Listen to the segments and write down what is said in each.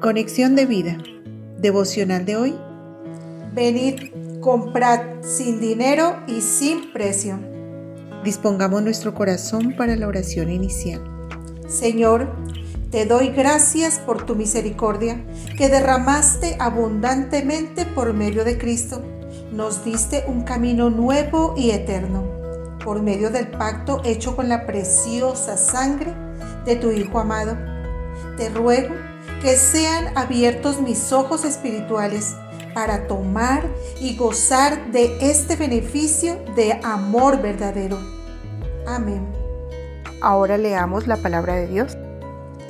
Conexión de vida. Devocional de hoy. Venid, comprad sin dinero y sin precio. Dispongamos nuestro corazón para la oración inicial. Señor, te doy gracias por tu misericordia que derramaste abundantemente por medio de Cristo. Nos diste un camino nuevo y eterno por medio del pacto hecho con la preciosa sangre de tu Hijo amado. Te ruego que sean abiertos mis ojos espirituales para tomar y gozar de este beneficio de amor verdadero. Amén. Ahora leamos la palabra de Dios.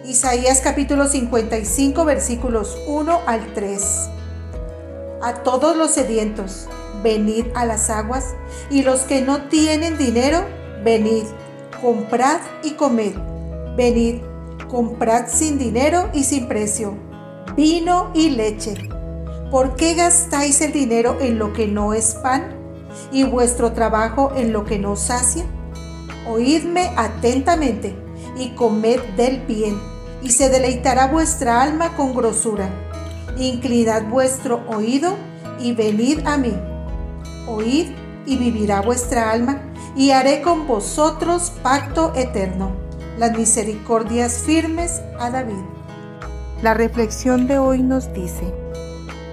Isaías capítulo 55 versículos 1 al 3. A todos los sedientos, venid a las aguas, y los que no tienen dinero, venid, comprad y comed. Venid, comprad sin dinero y sin precio, vino y leche. ¿Por qué gastáis el dinero en lo que no es pan y vuestro trabajo en lo que no sacia? Oídme atentamente y comed del bien, y se deleitará vuestra alma con grosura. Inclinad vuestro oído y venid a mí. Oíd y vivirá vuestra alma, y haré con vosotros pacto eterno las misericordias firmes a David. La reflexión de hoy nos dice,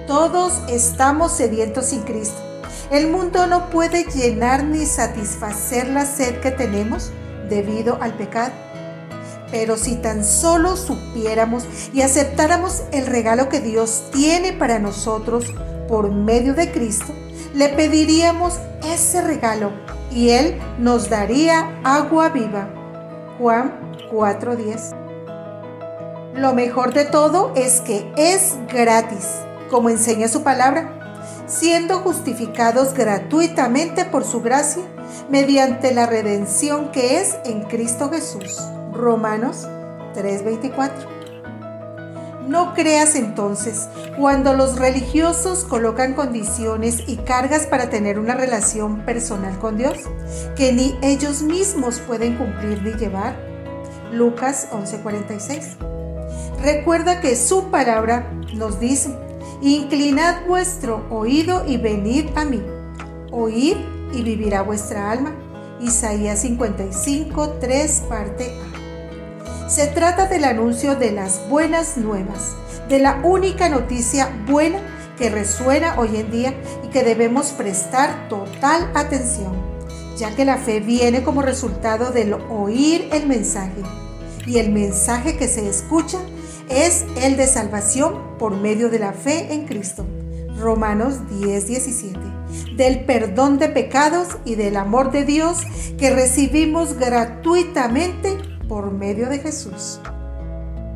todos estamos sedientos sin Cristo. El mundo no puede llenar ni satisfacer la sed que tenemos debido al pecado. Pero si tan solo supiéramos y aceptáramos el regalo que Dios tiene para nosotros por medio de Cristo, le pediríamos ese regalo y Él nos daría agua viva. Juan 4:10. Lo mejor de todo es que es gratis, como enseña su palabra, siendo justificados gratuitamente por su gracia mediante la redención que es en Cristo Jesús. Romanos 3:24. No creas entonces cuando los religiosos colocan condiciones y cargas para tener una relación personal con Dios que ni ellos mismos pueden cumplir ni llevar. Lucas 11:46. Recuerda que su palabra nos dice, inclinad vuestro oído y venid a mí. Oíd y vivirá vuestra alma. Isaías 55, 3, parte A. Se trata del anuncio de las buenas nuevas, de la única noticia buena que resuena hoy en día y que debemos prestar total atención, ya que la fe viene como resultado del oír el mensaje. Y el mensaje que se escucha es el de salvación por medio de la fe en Cristo. Romanos 10, 17. Del perdón de pecados y del amor de Dios que recibimos gratuitamente por medio de Jesús.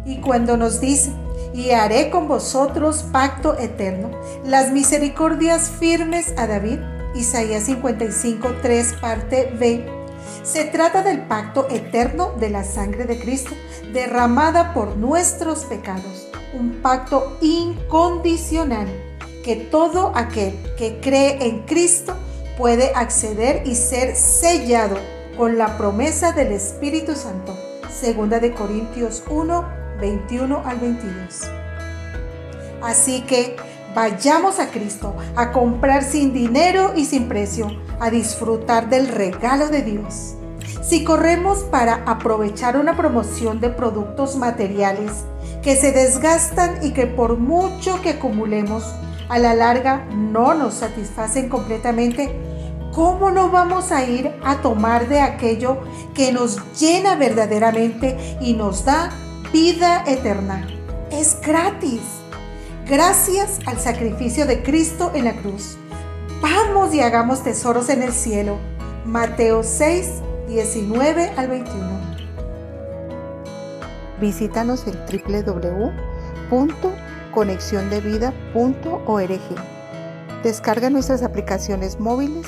Y cuando nos dice, y haré con vosotros pacto eterno, las misericordias firmes a David, Isaías 55, 3, parte B, se trata del pacto eterno de la sangre de Cristo, derramada por nuestros pecados, un pacto incondicional que todo aquel que cree en Cristo puede acceder y ser sellado con la promesa del Espíritu Santo. Segunda de Corintios 1, 21 al 22. Así que vayamos a Cristo a comprar sin dinero y sin precio, a disfrutar del regalo de Dios. Si corremos para aprovechar una promoción de productos materiales que se desgastan y que por mucho que acumulemos, a la larga no nos satisfacen completamente, ¿cómo no vamos a ir a tomar de aquello que nos llena verdaderamente y nos da vida eterna? Es gratis. Gracias al sacrificio de Cristo en la cruz. Vamos y hagamos tesoros en el cielo. Mateo 6, 19 al 21. Visítanos en www.conexiondevida.org. Descarga nuestras aplicaciones móviles